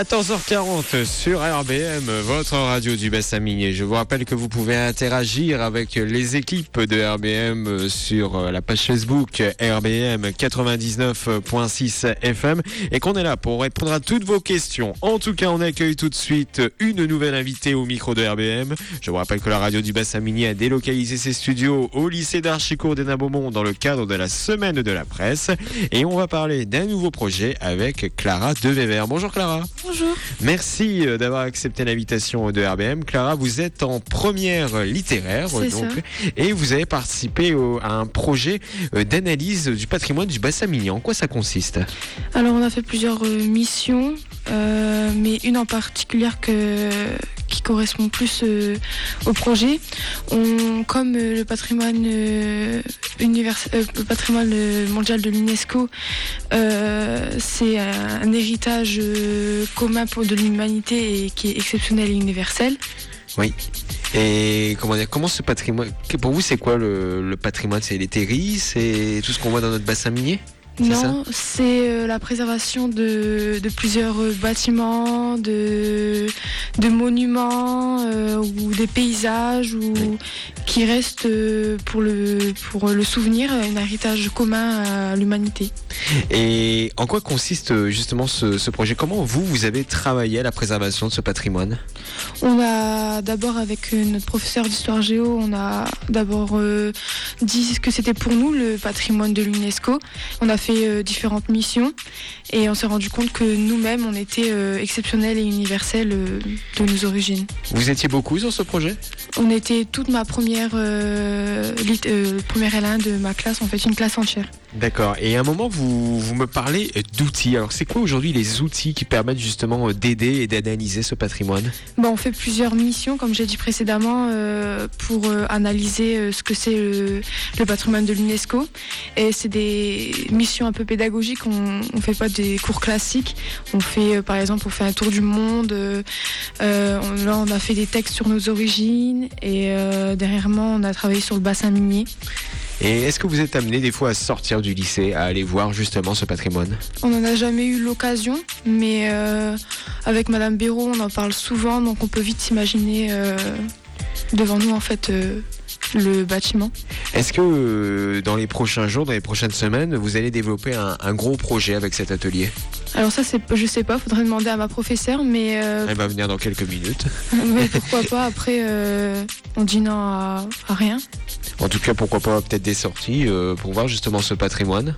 14h40 sur RBM, votre radio du bassin minier. Je vous rappelle que vous pouvez interagir avec les équipes de RBM sur la page Facebook RBM 99.6 FM et qu'on est là pour répondre à toutes vos questions. En tout cas, on accueille tout de suite une nouvelle invitée au micro de RBM. Je vous rappelle que la radio du bassin minier a délocalisé ses studios au lycée d'Archicourt des Beaumont dans le cadre de la semaine de la presse et on va parler d'un nouveau projet avec Clara Devever. Bonjour Clara. Bonjour. Merci euh, d'avoir accepté l'invitation de RBM. Clara, vous êtes en première littéraire donc, ça. et vous avez participé au- à un projet euh, d'analyse du patrimoine du bassin minier. En quoi ça consiste? Alors on a fait plusieurs euh, missions, euh, mais une en particulier que, qui correspond plus euh, au projet. On, comme euh, le patrimoine univers- euh, patrimoine euh, mondial de l'UNESCO, euh, c'est un, héritage commun pour de l'humanité et qui est exceptionnel et universel. Et comment dire Comment ce patrimoine Pour vous, c'est quoi le, le patrimoine? C'est les terris? C'est tout ce qu'on voit dans notre bassin minier? Non, c'est euh, la préservation de, de plusieurs euh, bâtiments, de, de monuments euh, ou des paysages ou, Oui. qui restent pour le, pour le souvenir, un héritage commun à l'humanité. Et en quoi consiste justement ce, ce projet? Comment vous, vous avez travaillé à la préservation de ce patrimoine? On a d'abord avec notre professeur d'histoire géo, on a d'abord euh, dit ce que c'était pour nous le patrimoine de l'UNESCO. On a fait euh, différentes missions et on s'est rendu compte que nous-mêmes on était euh, exceptionnels et universels euh, de nos origines. Vous étiez beaucoup sur ce projet? On était toute ma première première L1 de ma classe, en fait une classe entière. D'accord. Et à un moment, vous, me parlez d'outils. Alors, c'est quoi aujourd'hui les outils qui permettent justement euh, d'aider et d'analyser ce patrimoine? Bah, on fait plusieurs missions, comme j'ai dit précédemment, euh, pour euh, analyser ce que c'est le, patrimoine de l'UNESCO. Et c'est des missions un peu pédagogiques. On ne fait pas des cours classiques. On fait, par exemple, on fait un tour du monde. on- là, on a fait des textes sur nos origines. Et euh, dernièrement, on a travaillé sur le bassin minier. Et est-ce que vous êtes amené des fois à sortir du lycée, à aller voir justement ce patrimoine? On n'en a jamais eu l'occasion, mais euh, avec Madame Béraud, on en parle souvent, donc on peut vite s'imaginer euh, devant nous en fait euh, le bâtiment. Est-ce que dans les prochains jours, dans les prochaines semaines, vous allez développer un, un gros projet avec cet atelier? Alors ça, c'est, je sais pas, faudrait demander à ma professeure, mais, euh, Elle va venir dans quelques minutes. mais pourquoi pas. Après, euh, on dit non à, à rien. En tout cas, pourquoi pas peut-être des sorties euh, pour voir justement ce patrimoine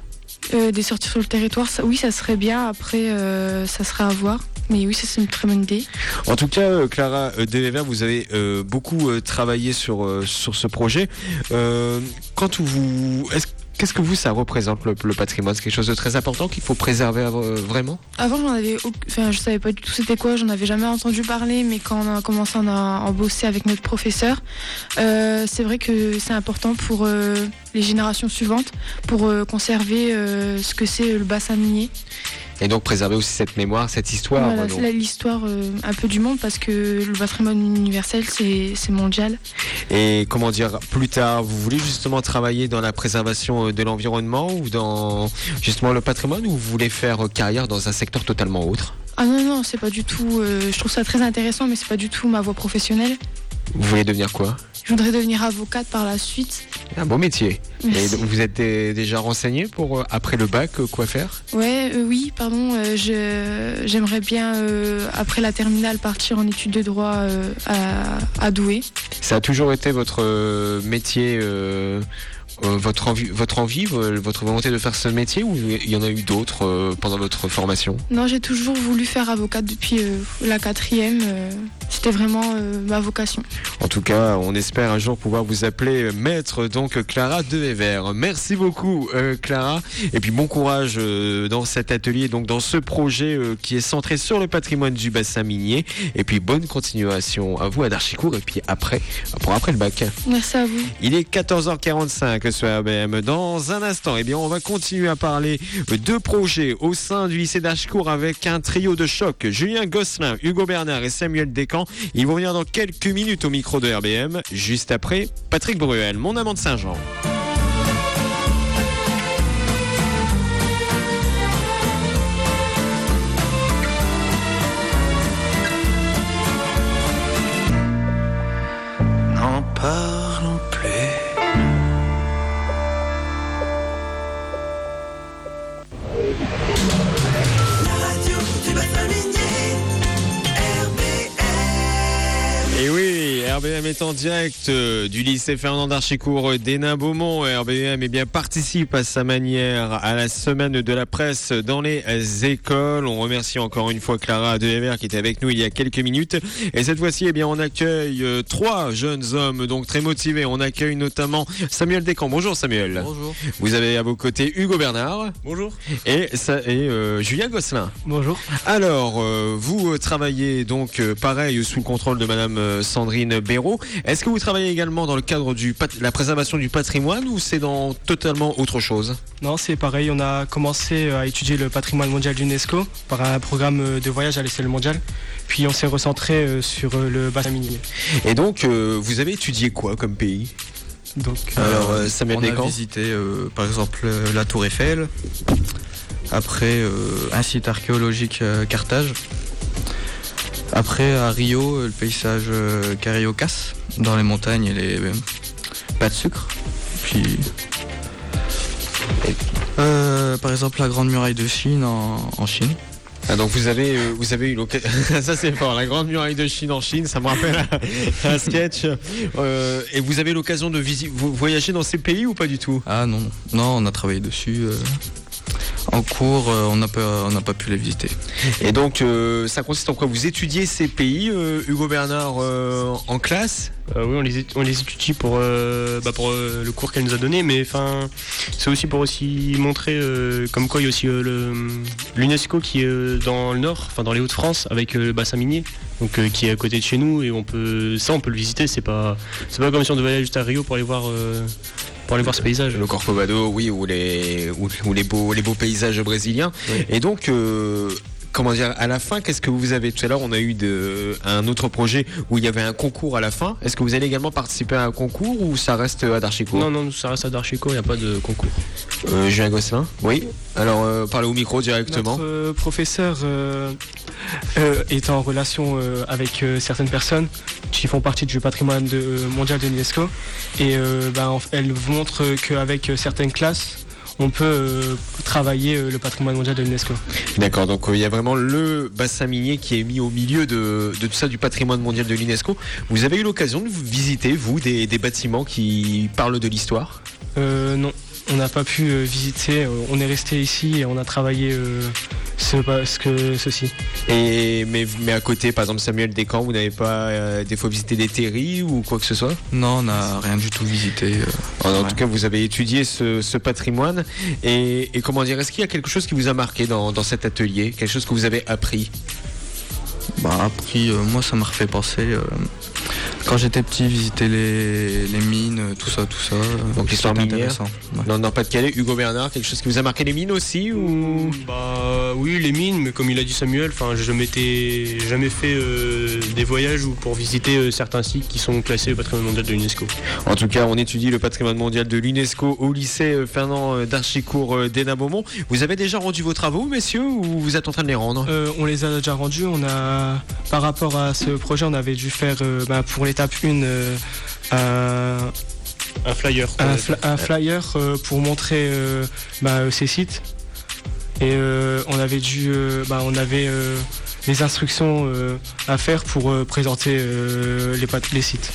Euh, des sorties sur le territoire, ça, oui, ça serait bien. Après, euh, ça serait à voir. Mais oui, ça c'est une très bonne idée. En tout cas, euh, Clara euh, vous avez euh, beaucoup travaillé sur, sur ce projet. Quand vous, est-ce- qu'est-ce que vous, ça représente le, patrimoine? C'est quelque chose de très important qu'il faut préserver euh, vraiment? Avant, j'en avais, je savais pas du tout c'était quoi, j'en avais jamais entendu parler, mais quand on a commencé en, à en bosser avec notre professeur, euh, c'est vrai que c'est important pour euh, les générations suivantes, pour conserver ce que c'est le bassin minier. Et donc préserver aussi cette mémoire, cette histoire. Voilà, l'histoire euh, un peu du monde parce que le patrimoine universel, c'est mondial. Et comment dire, plus tard, vous voulez justement travailler dans la préservation euh, de l'environnement ou dans justement le patrimoine ou vous voulez faire euh, carrière dans un secteur totalement autre? Ah non, non, c'est pas du tout. euh, je trouve ça très intéressant, mais c'est pas du tout ma voie professionnelle. Vous voulez devenir quoi? Je voudrais devenir avocate par la suite. Un beau métier. Merci. vous êtes déjà renseigné pour euh, après le bac euh, quoi faire? Ouais, euh, oui, pardon. euh, J'aimerais bien, euh, après la terminale, partir en études de droit à, à Douai. Ça a toujours été votre métier, votre envie, votre envie, vo- votre volonté de faire ce métier ou il y en a eu d'autres euh, pendant votre formation? Non, j'ai toujours voulu faire avocate depuis euh, la quatrième. euh, C'était vraiment euh, ma vocation. En tout cas, on espère un jour pouvoir vous appeler euh, maître donc Clara Devever. Merci beaucoup euh, Clara et puis bon courage euh, dans cet atelier donc dans ce projet euh, qui est centré sur le patrimoine du bassin minier et puis bonne continuation à vous à Darchicourt et puis après pour après le bac. Merci à vous. Il est 14h45 sur RBM. Dans un instant, eh bien, on va continuer à parler de projets au sein du lycée d'Achecourt avec un trio de choc. Julien Gosselin, Hugo Bernard et Samuel Descamps. Ils vont venir dans quelques minutes au micro de RBM. Juste après, Patrick Bruel, mon amant de Saint-Jean. RBM est en direct euh, du lycée Fernand d'Archicourt d'Hénin Beaumont. RBM eh bien, participe à sa manière à la semaine de la presse dans les écoles. On remercie encore une fois Clara Dever qui était avec nous il y a quelques minutes. Et cette fois-ci, eh bien, on accueille euh, trois jeunes hommes donc très motivés. On accueille notamment Samuel Descamps. Bonjour Samuel. Bonjour. Vous avez à vos côtés Hugo Bernard. Bonjour. Et, ça, et euh, Julien Gosselin. Bonjour. Alors, euh, vous travaillez donc euh, pareil sous le contrôle de Madame euh, Sandrine Béraud. Est-ce que vous travaillez également dans le cadre de la préservation du patrimoine ou c'est dans totalement autre chose? Non, c'est pareil. On a commencé à étudier le patrimoine mondial d'UNESCO par un programme de voyage à l'échelle mondiale. Puis on s'est recentré sur le bassin minier. Et donc, vous avez étudié quoi comme pays? Donc, Alors, Samuel on a visité par exemple la Tour Eiffel, après un site archéologique Carthage, après, à Rio, le paysage euh, Carioca, dans les montagnes et les euh, pas de sucre. Puis, euh, par exemple, la Grande Muraille de Chine en, Chine. Ah, donc vous avez vous avez eu l'occasion ça c'est fort la grande muraille de Chine en Chine ça me rappelle un, sketch et vous avez l'occasion de voyager dans ces pays ou pas du tout? Ah non non on a travaillé dessus en cours, euh, on n'a pas, pas pu les visiter. Et donc, euh, ça consiste en quoi Vous étudiez ces pays, euh, Hugo Bernard, en classe? Oui, on les, on les étudie pour, bah, pour le cours qu'elle nous a donné, mais c'est aussi pour aussi montrer comme quoi il y a aussi l'UNESCO qui est dans le nord, enfin dans les Hauts-de-France, avec le bassin minier, donc qui est à côté de chez nous, et on peut, ça on peut le visiter. C'est pas, c'est pas comme si on devait aller juste à Rio pour aller voir pour aller voir ce paysage. Le Corcovado, oui, ou les, ou, les, beaux, les beaux paysages brésiliens. Et donc, euh, comment dire, à la fin, qu'est-ce que vous avez? Tout à l'heure, on a eu de, un autre projet où il y avait un concours à la fin. Est-ce que vous allez également participer à un concours ou ça reste à Darchico Non, non, ça reste à Darchico, il n'y a pas de concours. Euh, Julien Gosselin? Oui. Alors, euh, parlez au micro directement. Notre euh, professeur euh, est en relation avec certaines personnes qui font partie du patrimoine mondial de l'UNESCO. Et ben, elle montre qu'avec certaines classes, on peut euh, travailler euh, le patrimoine mondial de l'UNESCO. D'accord, donc euh, il y a vraiment le bassin minier qui est mis au milieu de, tout ça du patrimoine mondial de l'UNESCO. Vous avez eu l'occasion de visiter, vous, des, bâtiments qui parlent de l'histoire? Non, on n'a pas pu visiter. On est resté ici et on a travaillé ce, que ceci. Et mais, mais à côté, par exemple Samuel Descamps, vous n'avez pas euh, des fois visité des terries ou quoi que ce soit? Non, on n'a rien du tout visité. Euh, en, tout cas, vous avez étudié ce, patrimoine et, comment dire, est-ce qu'il y a quelque chose qui vous a marqué dans, cet atelier, quelque chose que vous avez appris? Bah appris, euh, moi ça m'a refait penser quand j'étais petit, visiter les, mines, tout ça, tout ça. Donc l'histoire minière. Dans le Nord-Pas-de-Calais, Hugo Bernard, quelque chose qui vous a marqué les mines aussi ou? Bah oui, les mines, mais comme il a dit Samuel, enfin, je m'étais jamais fait euh, des voyages ou pour visiter euh, certains sites qui sont classés au patrimoine mondial de l'UNESCO. En tout cas, on étudie le patrimoine mondial de l'UNESCO au lycée euh, Fernand d'Archicourt d'Hénin Beaumont. Vous avez déjà rendu vos travaux, messieurs, ou vous êtes en train de les rendre? On les a déjà rendus. On a, par rapport à ce projet, on avait dû faire bah, pour les l'étape 1 euh, un, flyer. Un, flyer euh, pour montrer euh, bah, ces sites. Et on avait dû. Bah, on avait les instructions à faire pour présenter les, les, sites.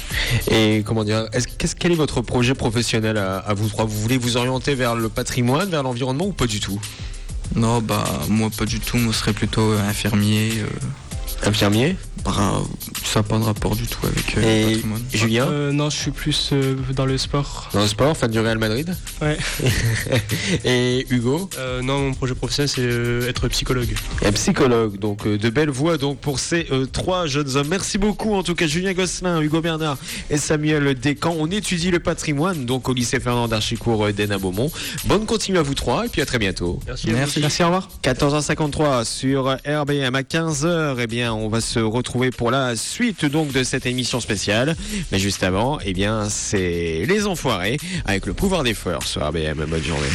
Et comment dire, est quel est votre projet professionnel à, à, vous trois? Vous voulez vous orienter vers le patrimoine, vers l'environnement ou pas du tout? Non, bah moi pas du tout, moi je serais plutôt infirmier. Infirmier? Ça n'a pas de rapport du tout avec euh, Et Julien euh, Non, je suis plus euh, dans le sport. Dans le sport, fan du Real Madrid Ouais. Et Hugo Non, mon projet professionnel, c'est être psychologue. Et psychologue, donc de belles voix donc, pour ces trois jeunes hommes. Merci beaucoup, en tout cas, Julien Gosselin, Hugo Bernard et Samuel Descamps. On étudie le patrimoine donc au lycée Fernand d'Archicourt d'Ena Beaumont. Bonne continue à vous trois et puis à très bientôt. Merci, Merci, Merci au revoir. 14h53 sur RBM à 15h. Eh bien, on va se retrouver pour la suite donc de cette émission spéciale. Mais juste avant, eh bien, c'est les enfoirés avec le pouvoir des forces sur RBM. Bonne journée.